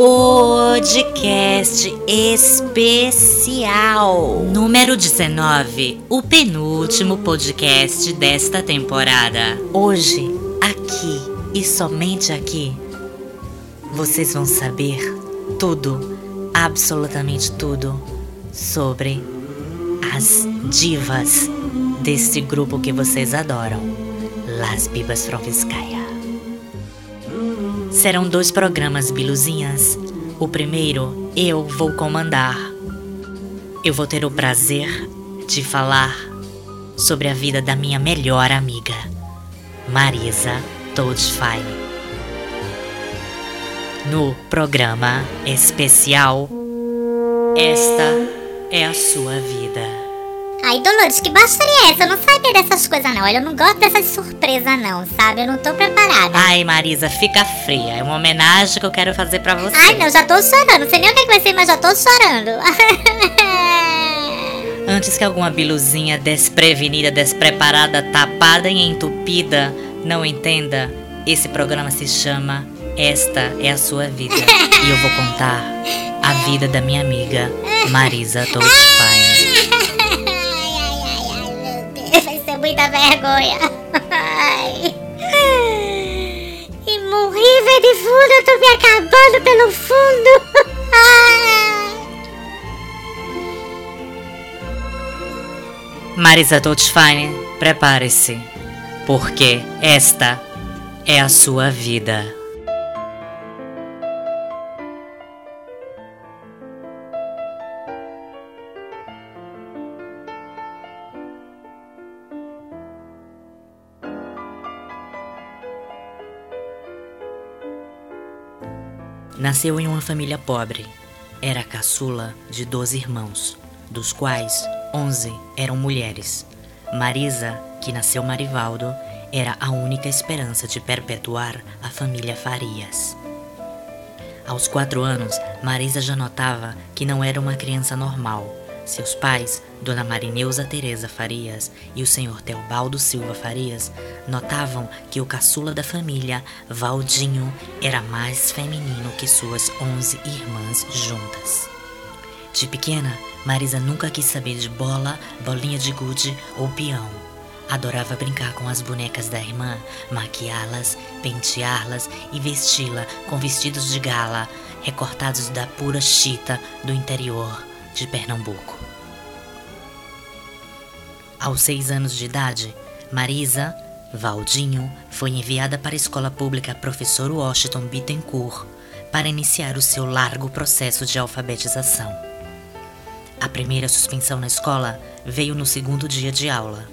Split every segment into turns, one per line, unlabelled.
podcast especial número 19, o penúltimo podcast desta temporada. Hoje, aqui e somente aqui, vocês vão saber tudo, absolutamente tudo, sobre as divas desse grupo que vocês adoram, Las Bibas Frovskaya. Serão dois programas biluzinhas. O primeiro eu vou comandar. Eu vou ter o prazer de falar sobre a vida da minha melhor amiga, Marisa Toadfine. No programa especial Esta é a sua vida.
Ai, Dolores, que baixaria é essa? Eu não sabia dessas coisas, não. Olha, eu não gosto dessas surpresas, não, sabe? Eu não tô preparada.
Ai, Marisa, fica fria. É uma homenagem que eu quero fazer pra você.
Ai, não, já tô chorando. Não sei nem o que, é que vai ser, mas já tô chorando.
Antes que alguma biluzinha desprevenida, despreparada, tapada e entupida não entenda, esse programa se chama Esta é a Sua Vida. e eu vou contar a vida da minha amiga Marisa Toadfine.
vergonha. Ai. E morri, velho de fundo, eu tô me acabando pelo fundo.
Marisa Totschwein, prepare-se, porque esta é a sua vida. Nasceu em uma família pobre. Era caçula de 12 irmãos, dos quais 11 eram mulheres. Marisa, que nasceu Marivaldo, era a única esperança de perpetuar a família Farias. Aos quatro anos, Marisa já notava que não era uma criança normal seus pais, Dona Marineuza Teresa Farias e o senhor Teobaldo Silva Farias, notavam que o caçula da família, Valdinho, era mais feminino que suas onze irmãs juntas. De pequena, Marisa nunca quis saber de bola, bolinha de gude ou peão. Adorava brincar com as bonecas da irmã, maquiá-las, penteá-las e vesti-la com vestidos de gala, recortados da pura chita do interior de Pernambuco. Aos seis anos de idade, Marisa Valdinho foi enviada para a escola pública Professor Washington Bittencourt para iniciar o seu largo processo de alfabetização. A primeira suspensão na escola veio no segundo dia de aula.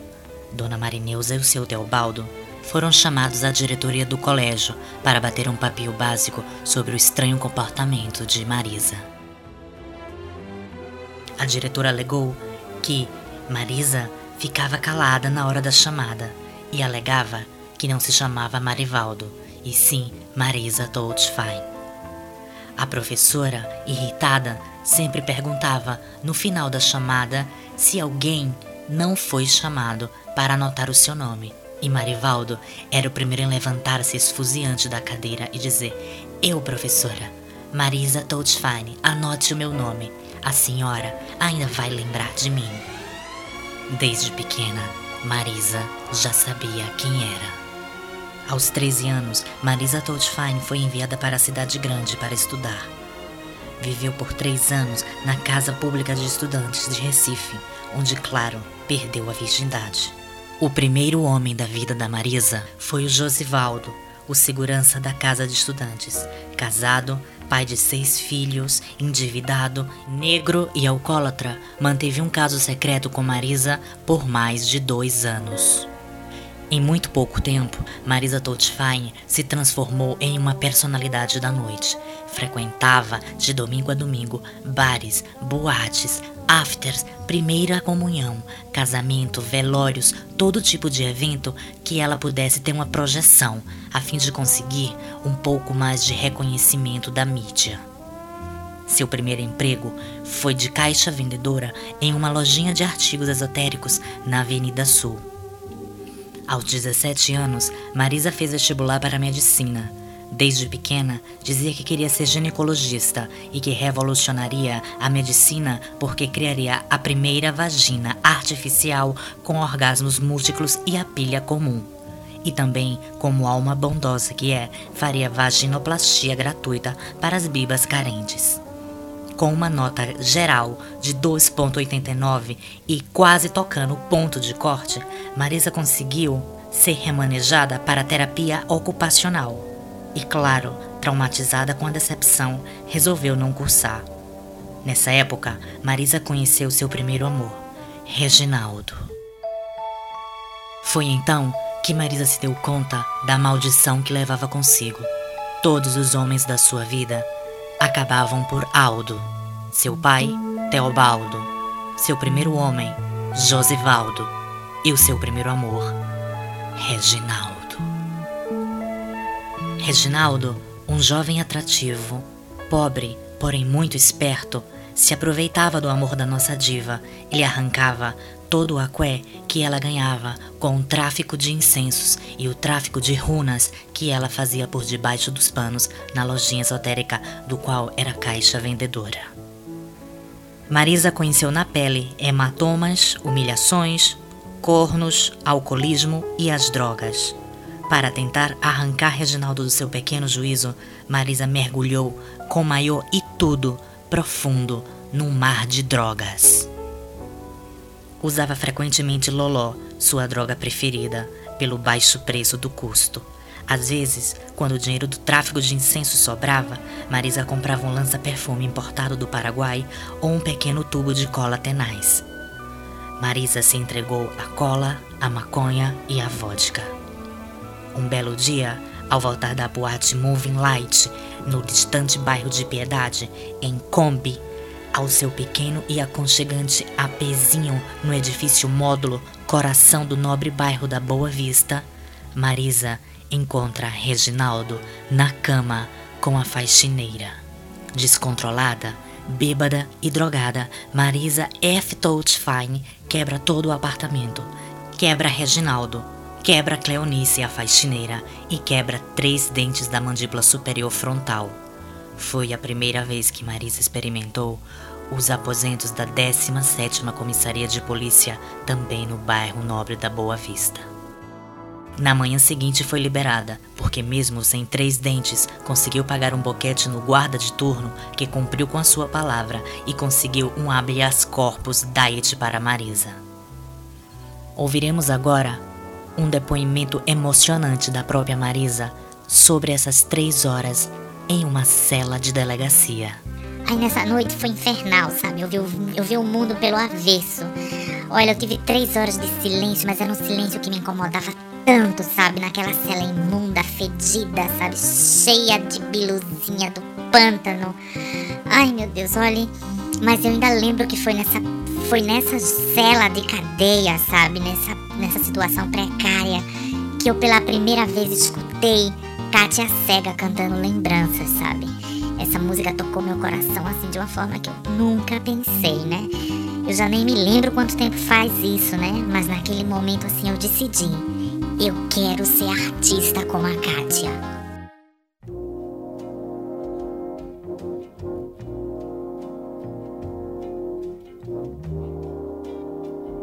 Dona Marineuza e o seu Teobaldo foram chamados à diretoria do colégio para bater um papel básico sobre o estranho comportamento de Marisa. A diretora alegou que Marisa ficava calada na hora da chamada e alegava que não se chamava Marivaldo, e sim Marisa Toldfein. A professora, irritada, sempre perguntava no final da chamada se alguém não foi chamado para anotar o seu nome. E Marivaldo era o primeiro em levantar-se esfuziante da cadeira e dizer: Eu, professora, Marisa Toldfein, anote o meu nome. A senhora ainda vai lembrar de mim. Desde pequena, Marisa já sabia quem era. Aos 13 anos, Marisa Toldfine foi enviada para a cidade grande para estudar. Viveu por três anos na Casa Pública de Estudantes de Recife, onde, claro, perdeu a virgindade. O primeiro homem da vida da Marisa foi o Josivaldo, o segurança da Casa de Estudantes, casado, pai de seis filhos, endividado, negro e alcoólatra, manteve um caso secreto com Marisa por mais de dois anos. Em muito pouco tempo, Marisa Toltfein se transformou em uma personalidade da noite. Frequentava, de domingo a domingo, bares, boates, afters, primeira comunhão, casamento, velórios, todo tipo de evento que ela pudesse ter uma projeção, a fim de conseguir um pouco mais de reconhecimento da mídia. Seu primeiro emprego foi de caixa vendedora em uma lojinha de artigos esotéricos na Avenida Sul. Aos 17 anos, Marisa fez vestibular para medicina. Desde pequena, dizia que queria ser ginecologista e que revolucionaria a medicina porque criaria a primeira vagina artificial com orgasmos múltiplos e a pilha comum. E também, como alma bondosa que é, faria vaginoplastia gratuita para as bibas carentes. Com uma nota geral de 2,89 e quase tocando o ponto de corte, Marisa conseguiu ser remanejada para terapia ocupacional e, claro, traumatizada com a decepção, resolveu não cursar. Nessa época, Marisa conheceu seu primeiro amor, Reginaldo. Foi então que Marisa se deu conta da maldição que levava consigo. Todos os homens da sua vida acabavam por Aldo. Seu pai, Teobaldo. Seu primeiro homem, Josivaldo. E o seu primeiro amor, Reginaldo. Reginaldo, um jovem atrativo, pobre, porém muito esperto, se aproveitava do amor da nossa diva e lhe arrancava todo o aqué que ela ganhava com o tráfico de incensos e o tráfico de runas que ela fazia por debaixo dos panos na lojinha esotérica do qual era caixa vendedora. Marisa conheceu na pele hematomas, humilhações, cornos, alcoolismo e as drogas. Para tentar arrancar Reginaldo do seu pequeno juízo, Marisa mergulhou com maior e tudo profundo num mar de drogas. Usava frequentemente Loló, sua droga preferida, pelo baixo preço do custo. Às vezes, quando o dinheiro do tráfico de incenso sobrava, Marisa comprava um lança-perfume importado do Paraguai ou um pequeno tubo de cola tenaz. Marisa se entregou à cola, à maconha e à vodka. Um belo dia, ao voltar da boate Moving Light, no distante bairro de Piedade, em Kombi, ao seu pequeno e aconchegante apezinho no edifício módulo Coração do nobre bairro da Boa Vista, Marisa encontra Reginaldo na cama com a faxineira. Descontrolada, bêbada e drogada, Marisa F. Touchfine quebra todo o apartamento. Quebra Reginaldo, quebra Cleonice, a faxineira, e quebra três dentes da mandíbula superior frontal. Foi a primeira vez que Marisa experimentou os aposentos da 17ª Comissaria de Polícia, também no bairro Nobre da Boa Vista. Na manhã seguinte foi liberada, porque mesmo sem três dentes, conseguiu pagar um boquete no guarda de turno que cumpriu com a sua palavra e conseguiu um habeas corpus diet para Marisa. Ouviremos agora um depoimento emocionante da própria Marisa sobre essas três horas em uma cela de delegacia.
Ai, nessa noite foi infernal, sabe? Eu vi, eu vi o mundo pelo avesso. Olha, eu tive três horas de silêncio, mas era um silêncio que me incomodava tanto, sabe? Naquela cela imunda, fedida, sabe? Cheia de biluzinha do pântano. Ai, meu Deus, olha. Mas eu ainda lembro que foi nessa foi nessa cela de cadeia, sabe? Nessa, nessa situação precária que eu pela primeira vez escutei Kátia Cega cantando lembranças, sabe? Essa música tocou meu coração assim de uma forma que eu nunca pensei, né? Eu já nem me lembro quanto tempo faz isso, né? Mas naquele momento assim eu decidi. Eu quero ser artista como a Kátia.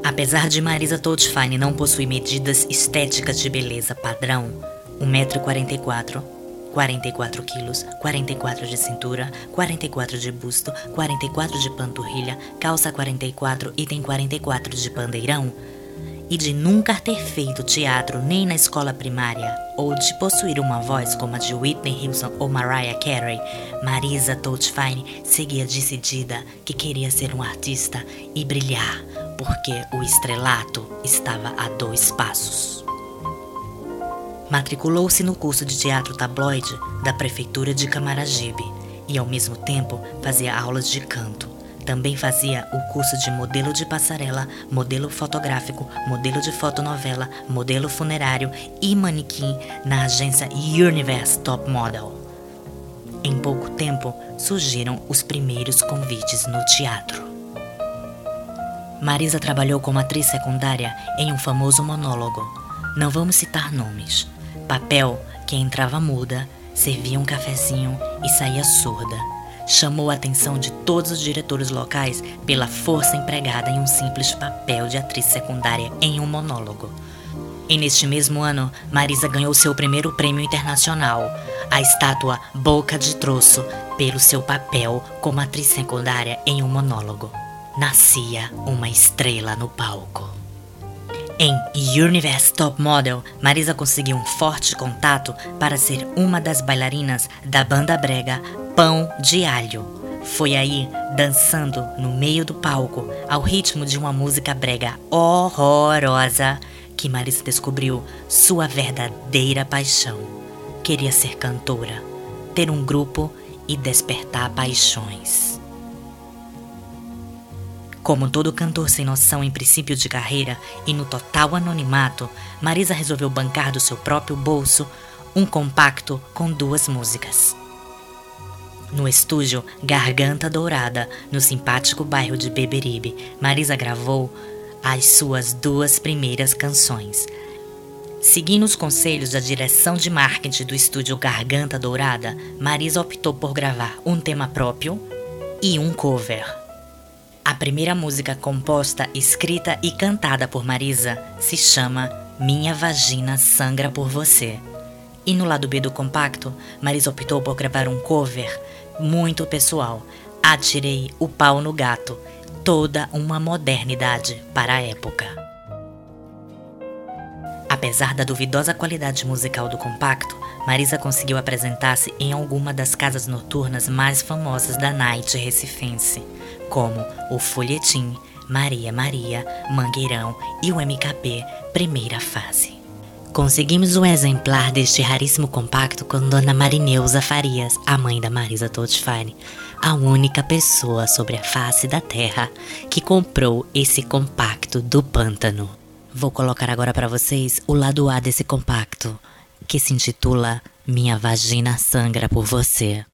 Apesar de Marisa Toldfine não possuir medidas estéticas de beleza padrão, 1,44m, 44 quilos, 44 de cintura, 44 de busto, 44 de panturrilha, calça 44 e tem 44 de pandeirão, e de nunca ter feito teatro nem na escola primária, ou de possuir uma voz como a de Whitney Houston ou Mariah Carey, Marisa Toldfine seguia decidida que queria ser um artista e brilhar, porque o estrelato estava a dois passos. Matriculou-se no curso de teatro tabloide da prefeitura de Camaragibe e ao mesmo tempo fazia aulas de canto. Também fazia o curso de modelo de passarela, modelo fotográfico, modelo de fotonovela, modelo funerário e manequim na agência Universe Top Model. Em pouco tempo surgiram os primeiros convites no teatro. Marisa trabalhou como atriz secundária em um famoso monólogo. Não vamos citar nomes. Papel que entrava muda servia um cafezinho e saía surda. Chamou a atenção de todos os diretores locais pela força empregada em um simples papel de atriz secundária em um monólogo. E neste mesmo ano, Marisa ganhou seu primeiro prêmio internacional, a estátua Boca de Troço, pelo seu papel como atriz secundária em um monólogo. Nascia uma estrela no palco. Em Universe Top Model, Marisa conseguiu um forte contato para ser uma das bailarinas da banda brega Pão de Alho. Foi aí, dançando no meio do palco, ao ritmo de uma música brega horrorosa, que Marisa descobriu sua verdadeira paixão. Queria ser cantora, ter um grupo e despertar paixões. Como todo cantor sem noção em princípio de carreira e no total anonimato, Marisa resolveu bancar do seu próprio bolso um compacto com duas músicas. No estúdio Garganta Dourada, no simpático bairro de Beberibe, Marisa gravou as suas duas primeiras canções. Seguindo os conselhos da direção de marketing do estúdio Garganta Dourada, Marisa optou por gravar um tema próprio e um cover. A primeira música composta, escrita e cantada por Marisa se chama Minha Vagina Sangra por Você. E no lado B do compacto, Marisa optou por gravar um cover muito pessoal. Atirei o pau no gato, toda uma modernidade para a época. Apesar da duvidosa qualidade musical do compacto, Marisa conseguiu apresentar-se em alguma das casas noturnas mais famosas da night recifense, como o Folhetim, Maria Maria, Mangueirão e o MKP Primeira Fase. Conseguimos um exemplar deste raríssimo compacto com Dona Marineuza Farias, a mãe da Marisa Todfine, a única pessoa sobre a face da Terra que comprou esse compacto do pântano. Vou colocar agora para vocês o lado A desse compacto, que se intitula Minha Vagina Sangra por Você.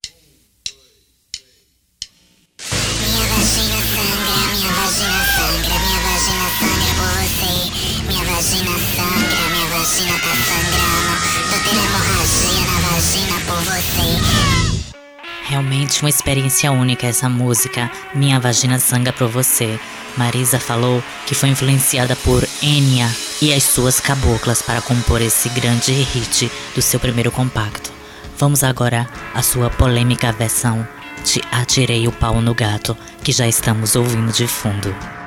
Realmente uma experiência única essa música, Minha Vagina Sangra por Você. Marisa falou que foi influenciada por Enya e as suas caboclas para compor esse grande hit do seu primeiro compacto. Vamos agora à sua polêmica versão de Atirei o Pau no Gato, que já estamos ouvindo de fundo.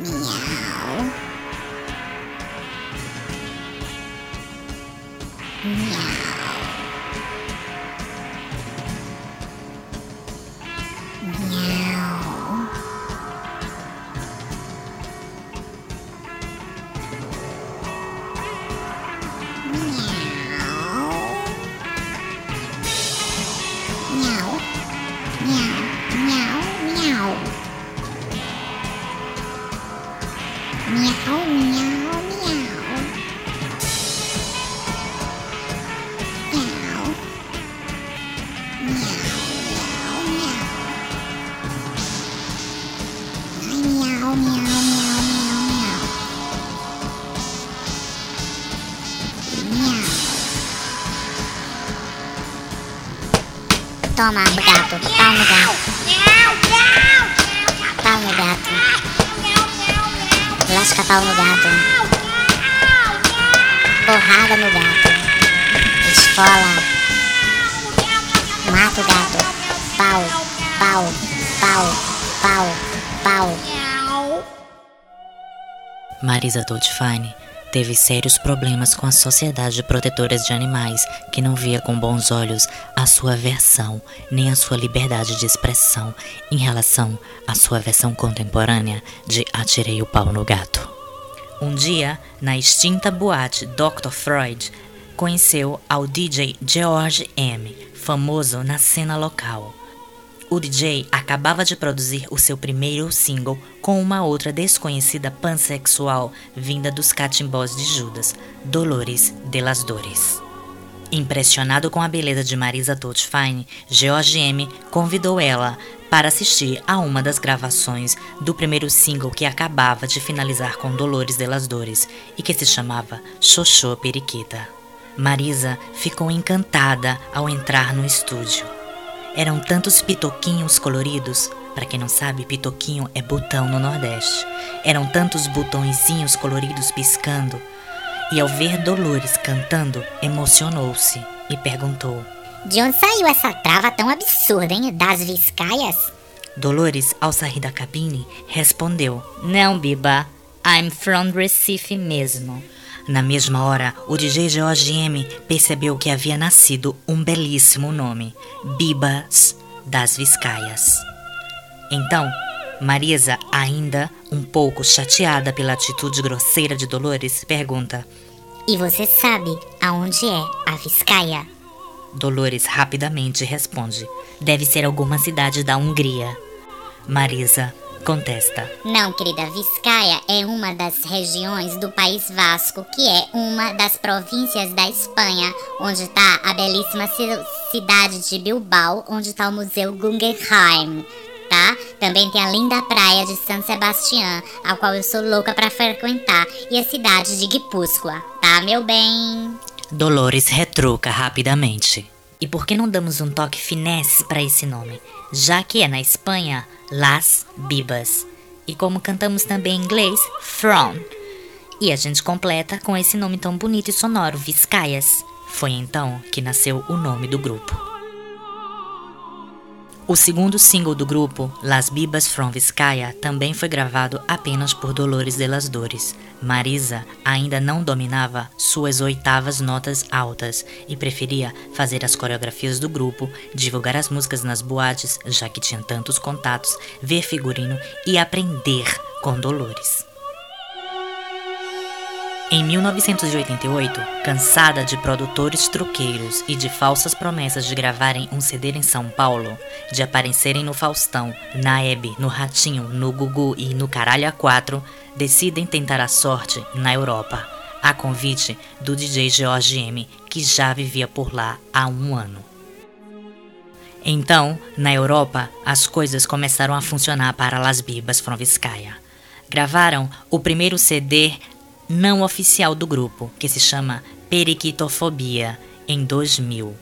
Meow. Meow. Miau, miau, miau. Ai, miau, miau, miau, miau, miau. Miau. Toma, gato. Pau no gato. Pau no gato. Lasca pau no gato. Porrada no gato. Esfola. Mata o gato. Pau, pau, pau, pau, pau.
Marisa Dolcefine teve sérios problemas com a Sociedade de Protetoras de Animais, que não via com bons olhos a sua versão nem a sua liberdade de expressão em relação à sua versão contemporânea de Atirei o Pau no Gato. Um dia, na extinta boate Dr. Freud, conheceu ao DJ George M., famoso na cena local. O DJ acabava de produzir o seu primeiro single com uma outra desconhecida pansexual vinda dos catimbós de Judas, Dolores de las Dores. Impressionado com a beleza de Marisa Toltfine, George M. convidou ela para assistir a uma das gravações do primeiro single que acabava de finalizar com Dolores de las Dores e que se chamava Xoxô Periquita. Marisa ficou encantada ao entrar no estúdio. Eram tantos pitoquinhos coloridos, para quem não sabe, pitoquinho é botão no Nordeste. Eram tantos botõezinhos coloridos piscando e ao ver Dolores cantando, emocionou-se e perguntou:
De onde saiu essa trava tão absurda, hein? Das Viscaias?
Dolores, ao sair da cabine, respondeu: Não, Biba, I'm from Recife mesmo. Na mesma hora, o DJ George M percebeu que havia nascido um belíssimo nome: Bibas das Viscaias. Então, Marisa, ainda um pouco chateada pela atitude grosseira de Dolores, pergunta:
E você sabe aonde é a Viscaia?
Dolores rapidamente responde: Deve ser alguma cidade da Hungria. Marisa contesta:
Não, querida, Viscaia é uma das regiões do País Vasco, que é uma das províncias da Espanha, onde está a belíssima cidade de Bilbao, onde está o Museu Guggenheim tá? Também tem a linda praia de San Sebastián, a qual eu sou louca para frequentar, e a cidade de Guipúzcoa, tá, meu bem?
Dolores retruca rapidamente. E por que não damos um toque finesse para esse nome? Já que é na Espanha, Las Bibas. E como cantamos também em inglês, From. E a gente completa com esse nome tão bonito e sonoro, Viscaias. Foi então que nasceu o nome do grupo. O segundo single do grupo, Las Bibas from Vizcaya, também foi gravado apenas por Dolores de las Dores. Marisa ainda não dominava suas oitavas notas altas e preferia fazer as coreografias do grupo, divulgar as músicas nas boates, já que tinha tantos contatos, ver figurino e aprender com Dolores. Em 1988, cansada de produtores truqueiros e de falsas promessas de gravarem um CD em São Paulo, de aparecerem no Faustão, na Hebe, no Ratinho, no Gugu e no Caralho A4, decidem tentar a sorte na Europa, a convite do DJ George M, que já vivia por lá há um ano. Então, na Europa, as coisas começaram a funcionar para Las Bibas Fronviskaya. Gravaram o primeiro CD não oficial do grupo, que se chama Periquitofobia, em 2000.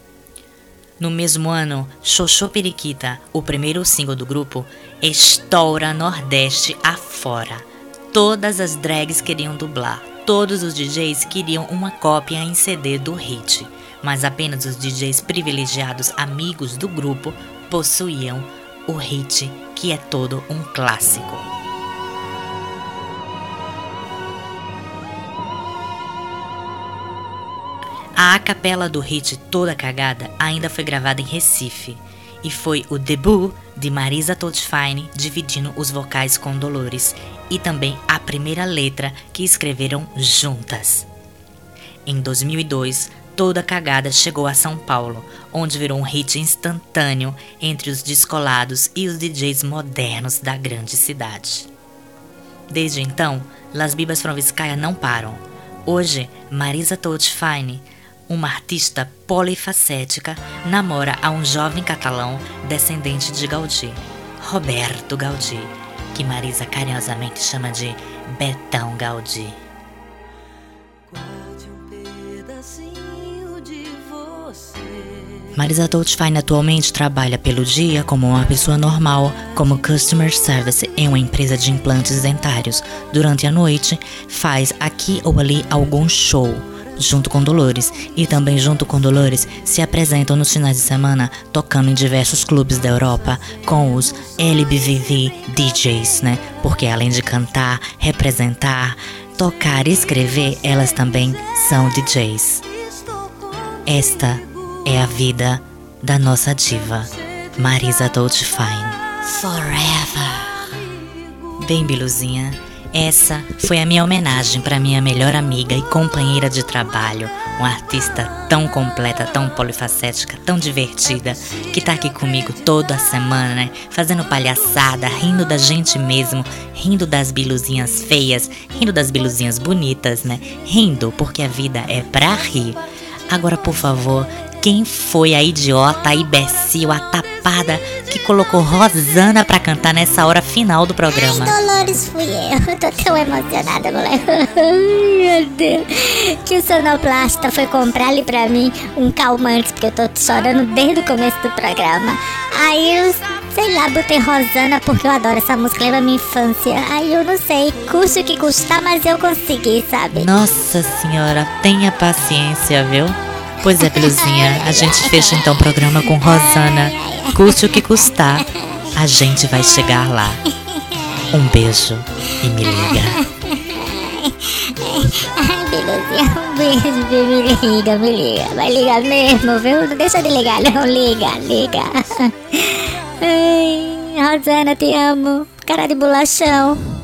No mesmo ano, Xoxô Periquita, o primeiro single do grupo, estoura Nordeste afora. Todas as drags queriam dublar, todos os DJs queriam uma cópia em CD do hit, mas apenas os DJs privilegiados amigos do grupo possuíam o hit, que é todo um clássico. A capela do hit Toda Cagada ainda foi gravada em Recife e foi o debut de Marisa Toltfine dividindo os vocais com Dolores e também a primeira letra que escreveram juntas. Em 2002, Toda Cagada chegou a São Paulo, onde virou um hit instantâneo entre os descolados e os DJs modernos da grande cidade. Desde então, Las Bibas Froviskaya não param. Hoje, Marisa Toltfine uma artista polifacética, namora a um jovem catalão descendente de Gaudí, Roberto Gaudí, que Marisa carinhosamente chama de Betão Gaudí. Marisa Toltfine atualmente trabalha pelo dia como uma pessoa normal, como Customer Service em uma empresa de implantes dentários. Durante a noite, faz aqui ou ali algum show junto com Dolores, e também junto com Dolores se apresentam nos finais de semana tocando em diversos clubes da Europa com os LBVV DJs, né? Porque além de cantar, representar, tocar e escrever, elas também são DJs. Esta é a vida da nossa diva, Marisa Dolce-Fine. Forever. Bem, Biluzinha. Essa foi a minha homenagem para minha melhor amiga e companheira de trabalho, uma artista tão completa, tão polifacética, tão divertida, que tá aqui comigo toda semana, né? Fazendo palhaçada, rindo da gente mesmo, rindo das biluzinhas feias, rindo das biluzinhas bonitas, né? Rindo porque a vida é pra rir. Agora, por favor, quem foi a idiota, a imbecil, a tapada que colocou Rosana pra cantar nessa hora final do programa?
Ai, Dolores, fui eu. Eu tô tão emocionada, moleque. Ai, meu Deus. Que o sonoplasta foi comprar ali pra mim um calmante, porque eu tô chorando desde o começo do programa. Aí eu, sei lá, botei Rosana porque eu adoro essa música, lembra minha infância. Aí eu não sei, custa o que custar, mas eu consegui, sabe?
Nossa senhora, tenha paciência, viu? Pois é, Beluzinha, a gente fecha então o programa com Rosana. Custe o que custar, a gente vai chegar lá. Um beijo e me liga.
Ai, Beluzinha, um beijo, viu? me liga, me liga. Vai ligar mesmo, viu? Não deixa de ligar, não. Liga, liga. Ai, Rosana, te amo. Cara de bolachão.